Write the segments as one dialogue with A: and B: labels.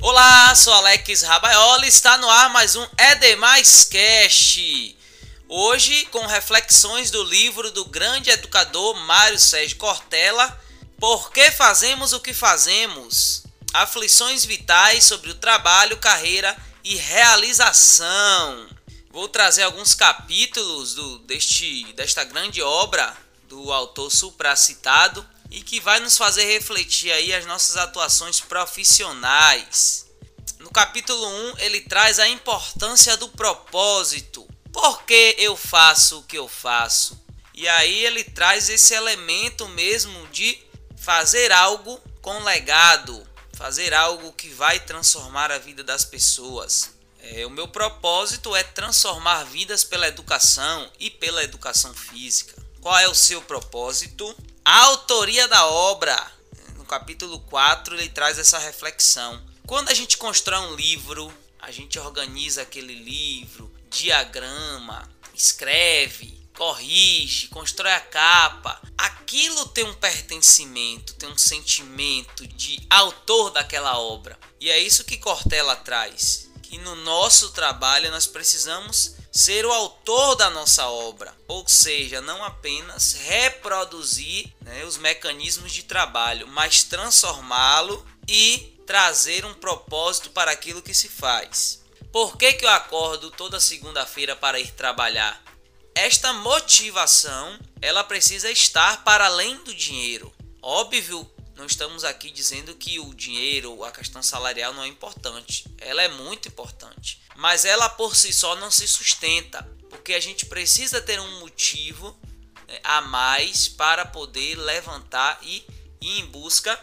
A: Olá, sou Alex Rabaioli, está no ar mais um É Demais Cast. Hoje com reflexões do livro do grande educador Mário Sérgio Cortella, Por que fazemos o que fazemos? Aflições vitais sobre o trabalho, carreira e realização. Vou trazer alguns capítulos do, deste, desta grande obra do autor supracitado e que vai nos fazer refletir aí as nossas atuações profissionais. No capítulo 1, ele traz a importância do propósito. Por que eu faço o que eu faço? E aí ele traz esse elemento mesmo de fazer algo com legado, fazer algo que vai transformar a vida das pessoas. É, o meu propósito é transformar vidas pela educação e pela educação física. Qual é o seu propósito? A autoria da obra. No capítulo 4 ele traz essa reflexão. Quando a gente constrói um livro, a gente organiza aquele livro, diagrama, escreve, corrige, constrói a capa. Aquilo tem um pertencimento, tem um sentimento de autor daquela obra. E é isso que Cortella traz. Que no nosso trabalho nós precisamos ser o autor da nossa obra, ou seja, não apenas reproduzir né, os mecanismos de trabalho, mas transformá-lo e trazer um propósito para aquilo que se faz. Por que, que eu acordo toda segunda-feira para ir trabalhar? Esta motivação ela precisa estar para além do dinheiro. Óbvio não estamos aqui dizendo que o dinheiro, a questão salarial não é importante. Ela é muito importante. Mas ela por si só não se sustenta. Porque a gente precisa ter um motivo né, a mais para poder levantar e ir em busca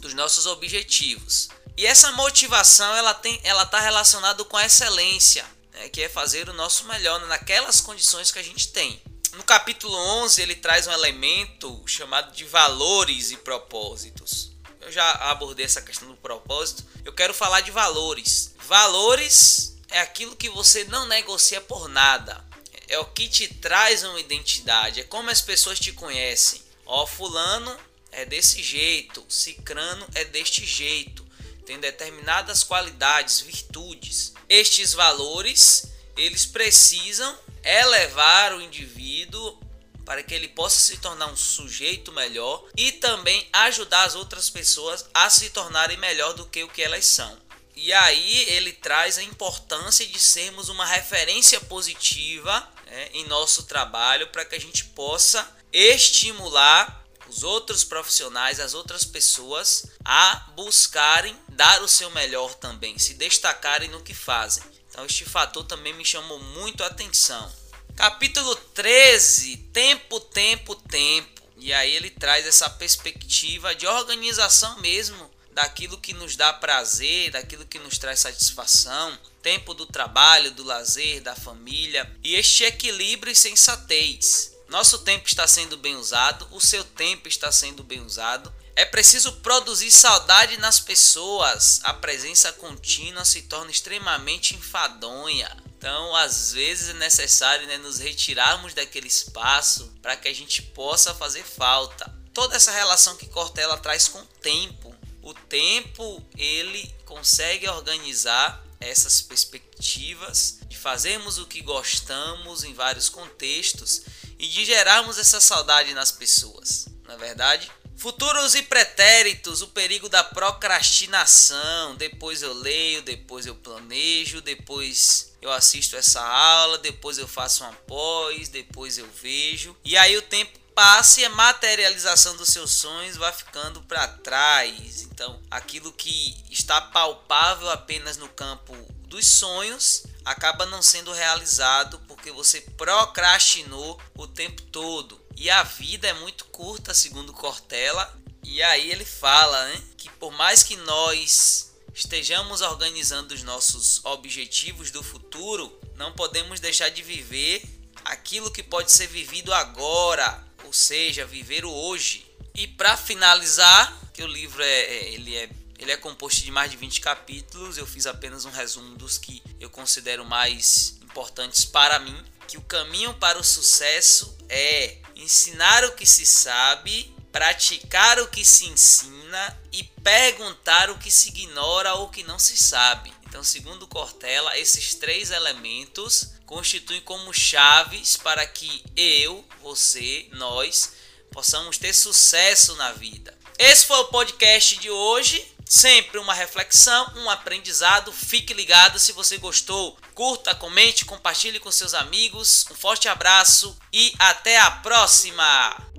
A: dos nossos objetivos. E essa motivação ela tem, ela está relacionada com a excelência, né, que é fazer o nosso melhor naquelas condições que a gente tem. No capítulo 11, ele traz um elemento chamado de valores e propósitos. Eu já abordei essa questão do propósito. Eu quero falar de valores. Valores é aquilo que você não negocia por nada. É o que te traz uma identidade. É como as pessoas te conhecem. Ó, fulano é desse jeito, cicrano é deste jeito. Tem determinadas qualidades, virtudes. Estes valores, eles precisam elevar o indivíduo para que ele possa se tornar um sujeito melhor e também ajudar as outras pessoas a se tornarem melhor do que o que elas são. E aí ele traz a importância de sermos uma referência positiva né, em nosso trabalho para que a gente possa estimular os outros profissionais, as outras pessoas a buscarem dar o seu melhor também, se destacarem no que fazem. Então este fator também me chamou muito a atenção. Capítulo 13, tempo, tempo, tempo. E aí ele traz essa perspectiva de organização mesmo daquilo que nos dá prazer, daquilo que nos traz satisfação, tempo do trabalho, do lazer, da família e este equilíbrio e sensatez. Nosso tempo está sendo bem usado, o seu tempo está sendo bem usado é preciso produzir saudade nas pessoas. A presença contínua se torna extremamente enfadonha. Então, às vezes é necessário né, nos retirarmos daquele espaço para que a gente possa fazer falta. Toda essa relação que Cortella traz com o tempo. O tempo ele consegue organizar essas perspectivas de fazermos o que gostamos em vários contextos e de gerarmos essa saudade nas pessoas. Na é verdade, Futuros e pretéritos, o perigo da procrastinação. Depois eu leio, depois eu planejo, depois eu assisto essa aula, depois eu faço uma pós, depois eu vejo. E aí o tempo passa e a materialização dos seus sonhos vai ficando para trás. Então, aquilo que está palpável apenas no campo dos sonhos acaba não sendo realizado porque você procrastinou o tempo todo. E a vida é muito curta, segundo Cortella. E aí ele fala né, que por mais que nós estejamos organizando os nossos objetivos do futuro, não podemos deixar de viver aquilo que pode ser vivido agora, ou seja, viver o hoje. E para finalizar, que o livro é, é, ele é ele é composto de mais de 20 capítulos, eu fiz apenas um resumo dos que eu considero mais importantes para mim, que o caminho para o sucesso é ensinar o que se sabe praticar o que se ensina e perguntar o que se ignora ou que não se sabe. Então, segundo Cortella, esses três elementos constituem como chaves para que eu, você, nós possamos ter sucesso na vida. Esse foi o podcast de hoje. Sempre uma reflexão, um aprendizado. Fique ligado se você gostou. Curta, comente, compartilhe com seus amigos. Um forte abraço e até a próxima!